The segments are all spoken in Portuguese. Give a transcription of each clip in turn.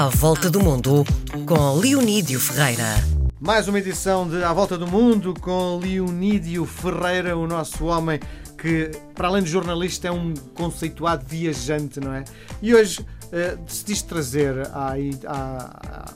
À Volta do Mundo, com Leonídio Ferreira. Mais uma edição de À Volta do Mundo com Leonídio Ferreira, o nosso homem que, para além de jornalista, é um conceituado viajante, não é? E hoje uh, decidiste trazer à, à,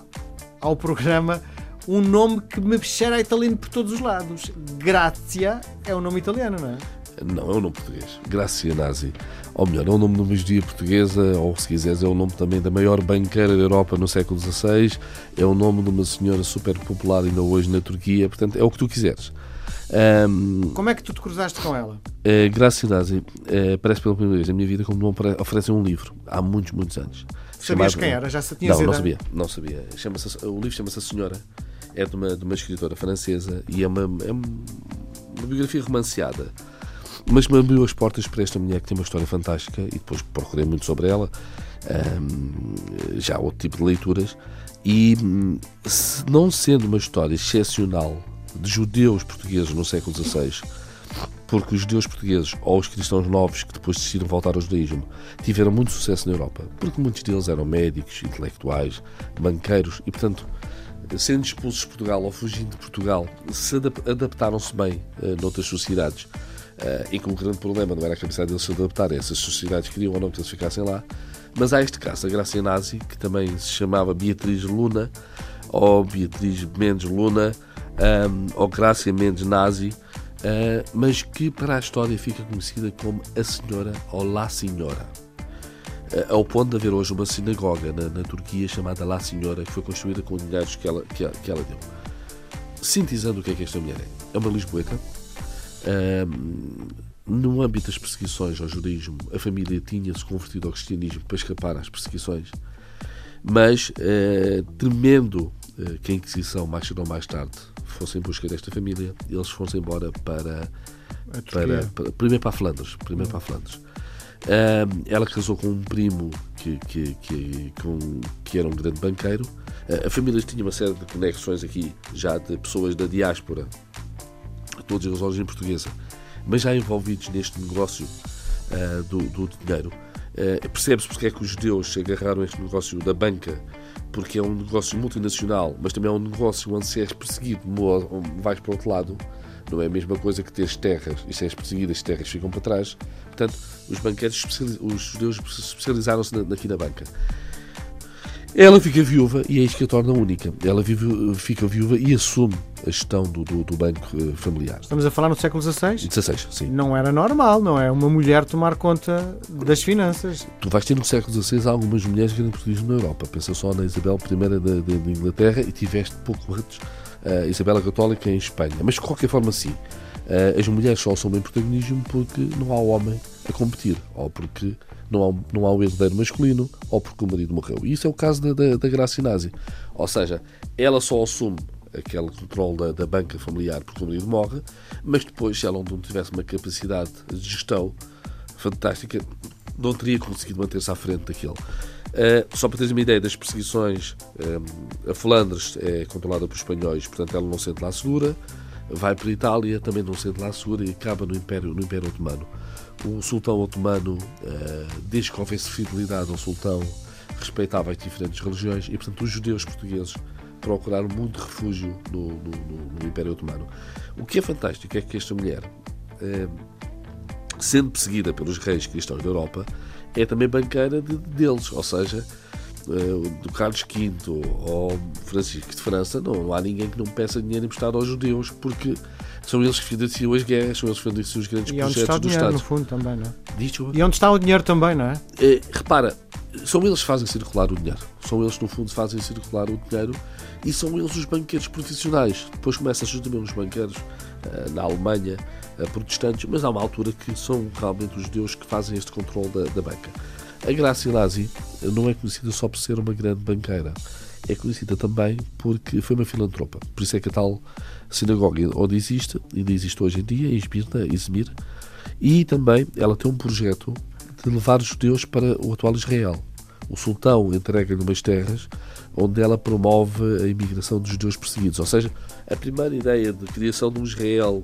ao programa um nome que me cheira a italiano por todos os lados. Grazia é um nome italiano, não é? Não, é um nome português. Grazia Nazi. Ou melhor, é o nome de uma magia portuguesa, ou se quiseres, é o nome também da maior banqueira da Europa no século XVI. É o nome de uma senhora super popular ainda hoje na Turquia. Portanto, é o que tu quiseres. Um, como é que tu te cruzaste com ela? Uh, Grazia Nazi uh, aparece pela primeira vez na minha vida como não oferece um livro, há muitos, muitos anos. Sabias Chamado, quem era? Já se tinha Não, não sabia. Não sabia. Chama o livro chama-se A Senhora. É de uma, de uma escritora francesa e é uma, é uma biografia romanceada mas me abriu as portas para esta mulher que tem uma história fantástica e depois procurei muito sobre ela, um, já outro tipo de leituras, e se não sendo uma história excepcional de judeus portugueses no século XVI, porque os judeus portugueses ou os cristãos novos que depois decidiram voltar ao judaísmo tiveram muito sucesso na Europa, porque muitos deles eram médicos, intelectuais, banqueiros e, portanto, sendo expulsos de Portugal ou fugindo de Portugal, se adaptaram-se bem uh, noutras sociedades. Uh, e que um grande problema não era a capacidade deles se adaptar a essas sociedades que queriam ou não que eles ficassem lá. Mas há este caso, a Gracia Nazi, que também se chamava Beatriz Luna, ou Beatriz Mendes Luna, um, ou Gracia Mendes Nazi, uh, mas que para a história fica conhecida como a Senhora ou La Senhora. Uh, ao ponto de haver hoje uma sinagoga na, na, Turquia chamada La Senhora, que foi construída com dinheiros que ela, que, que ela deu. Sintetizando o que é que esta mulher é? É uma lisboeta, no âmbito das perseguições ao judaísmo, a família tinha-se convertido ao cristianismo para escapar às perseguições, mas uh, temendo uh, que a Inquisição, mais cedo ou mais tarde, fosse em busca desta família, eles foram embora para, para, para, primeiro para a Flandres. Primeiro para a Flandres. Uh, ela casou com um primo que, que, que, com, que era um grande banqueiro. A família tinha uma série de conexões aqui, já de pessoas da diáspora todos eles de origem portuguesa, mas já envolvidos neste negócio uh, do, do, dinheiro. Uh, Percebe-se porque é que os judeus se agarraram a este negócio da banca, porque é um negócio multinacional, mas também é um negócio onde se és perseguido, vais para o outro lado. Não é a mesma coisa que teres terras e se és perseguido, as terras ficam para trás. Portanto, os banqueiros, os judeus especializaram-se aqui na banca. Ela fica viúva e é isto que a torna única. Ela vive, fica viúva e assume a gestão do, do, do, banco eh, familiar. Estamos a falar no século XVI? XVI, sim. Não era normal, não é? Uma mulher tomar conta das finanças. Tu vais ter no século XVI algumas mulheres que eram portuguesas na Europa. Pensa só na Isabel I da Inglaterra e tiveste pouco antes a Isabela Católica em Espanha. Mas de qualquer forma, sim. Eh, as mulheres só assumem protagonismo porque não há homem a competir ou porque não há, não há o herdeiro masculino ou porque o marido morreu. E isso é o caso da, da, da. Ou seja, ela só assume aquele controle da, da, banca familiar porque o marido morre, mas depois, se ela não tivesse uma capacidade de gestão fantástica, não teria conseguido manter-se à frente daquele. Uh, só para teres uma ideia das perseguições, um, a Flandres é controlada por espanhóis, portanto ela não sente lá segura, vai para a Itália, também não sente lá segura e acaba no Império, no Império Otomano. O sultão otomano, uh, desde que houvesse fidelidade ao sultão, respeitava as diferentes religiões e, portanto, os judeus portugueses procuraram muito refúgio no, no, no Império Otomano. O que é fantástico é que esta mulher, uh, sendo perseguida pelos reis cristãos da Europa, é também banqueira de, deles, ou seja, uh, do Carlos V ou Francisco de França, não, não há ninguém que não peça dinheiro emprestado aos judeus, porque são eles que financiam as guerras, são eles que financiam os grandes e projetos onde está o do dinheiro, Estado. no fundo, também, não é? Diz, e onde está o dinheiro também, não é? é? repara, são eles que fazem circular o dinheiro. São eles, no fundo, que fazem circular o dinheiro e são eles os banqueiros profissionais. Depois começa a surgir também os banqueiros uh, na Alemanha, uh, protestantes, mas há uma altura que são realmente os judeus que fazem este controle da, da banca. A Gracia Nazi não é conhecida só por ser uma grande banqueira, é conhecida também porque foi uma filantropa. Por isso é que a tal sinagoga onde existe, ainda existe hoje em dia, em Esmirna, Izmir, e também ela tem um projeto de levar os judeus para o atual Israel. O sultão entrega-lhe umas terras onde ela promove a imigração dos judeus perseguidos. Ou seja, a primeira ideia de criação de um Israel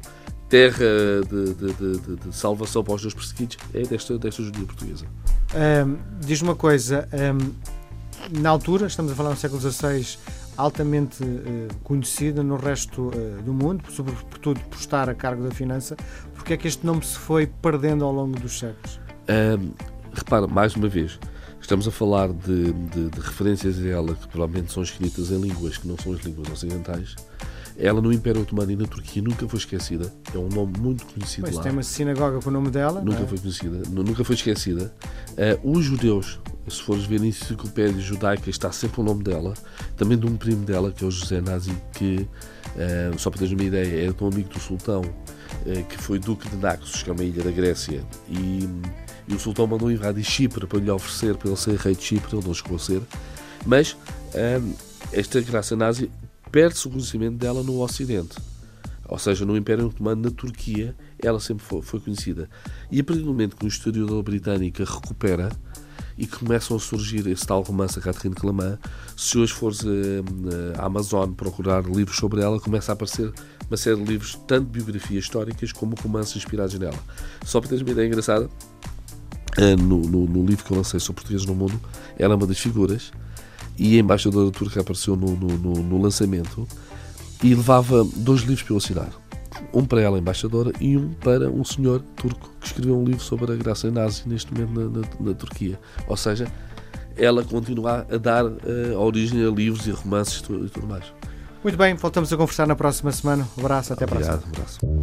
terra de, de, de, de, salvação para os judeus perseguidos é desta, desta judia portuguesa. Diz uma coisa, na altura, estamos a falar no século XVI, altamente uh, conhecida no resto uh, do mundo, sobretudo por estar a cargo da finança. Porque é que este nome se foi perdendo ao longo dos séculos? Um, repara, mais uma vez, estamos a falar de, de, de referências a ela que provavelmente são escritas em línguas que não são as línguas ocidentais. Ela no Império Otomano e na Turquia nunca foi esquecida. É um nome muito conhecido pois lá. Tem uma sinagoga com o nome dela. Nunca é? foi conhecida, nunca foi esquecida. Uh, os judeus, se fores ver a enciclopédia judaica, está sempre o nome dela. Também de um primo dela, que é o José Nazi, que, uh, só para teres uma ideia, é tão amigo do sultão, que foi Duque de Naxos, que é uma ilha da Grécia. E, e o sultão mandou invadir Chipre para lhe oferecer para ele ser rei de Chipre, ele não chegou a ser. Mas esta graça nazi perde-se o conhecimento dela no Ocidente. Ou seja, no Império Otomano, na Turquia, ela sempre foi, foi conhecida. E a partir do momento que um historiador britânico recupera e começam a surgir esse tal romance a Catherine Clamant, se hoje fores à Amazon procurar livros sobre ela, começa a aparecer uma série de livros, tanto biografias históricas como romances inspirados nela. Só para teres uma ideia engraçada, eh, no, no, no livro que eu lancei sobre portugueses no mundo, ela é uma das figuras e a embaixadora turca apareceu no, no lançamento e levava dois livros para eu assinar. Um para ela, embaixadora, e um para um senhor turco que escreveu um livro sobre a graça nazi neste momento na, na, na Turquia. Ou seja, ela continua a dar uh, origem a livros e romances e tudo, e tudo mais. Muito bem, voltamos a conversar na próxima semana. Um abraço, até Obrigado, a próxima. Um abraço.